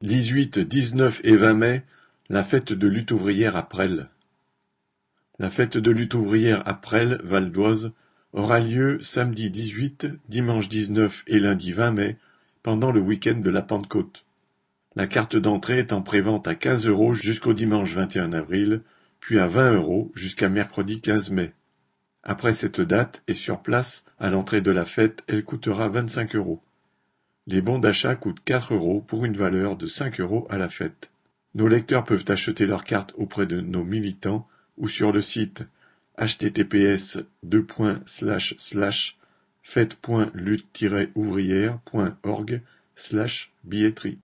dix-huit, dix-neuf et vingt mai, la fête de lutte ouvrière à Presles. La fête de lutte ouvrière à Presles, Val d'Oise, aura lieu samedi dix-huit, dimanche dix-neuf et lundi vingt mai, pendant le week-end de la Pentecôte. La carte d'entrée est en prévente à quinze euros jusqu'au dimanche 21 avril, puis à vingt euros jusqu'à mercredi 15 mai. Après cette date et sur place, à l'entrée de la fête, elle coûtera vingt-cinq euros. Les bons d'achat coûtent quatre euros pour une valeur de cinq euros à la fête. Nos lecteurs peuvent acheter leurs cartes auprès de nos militants ou sur le site https fête.lutte-ouvrière.org billetterie.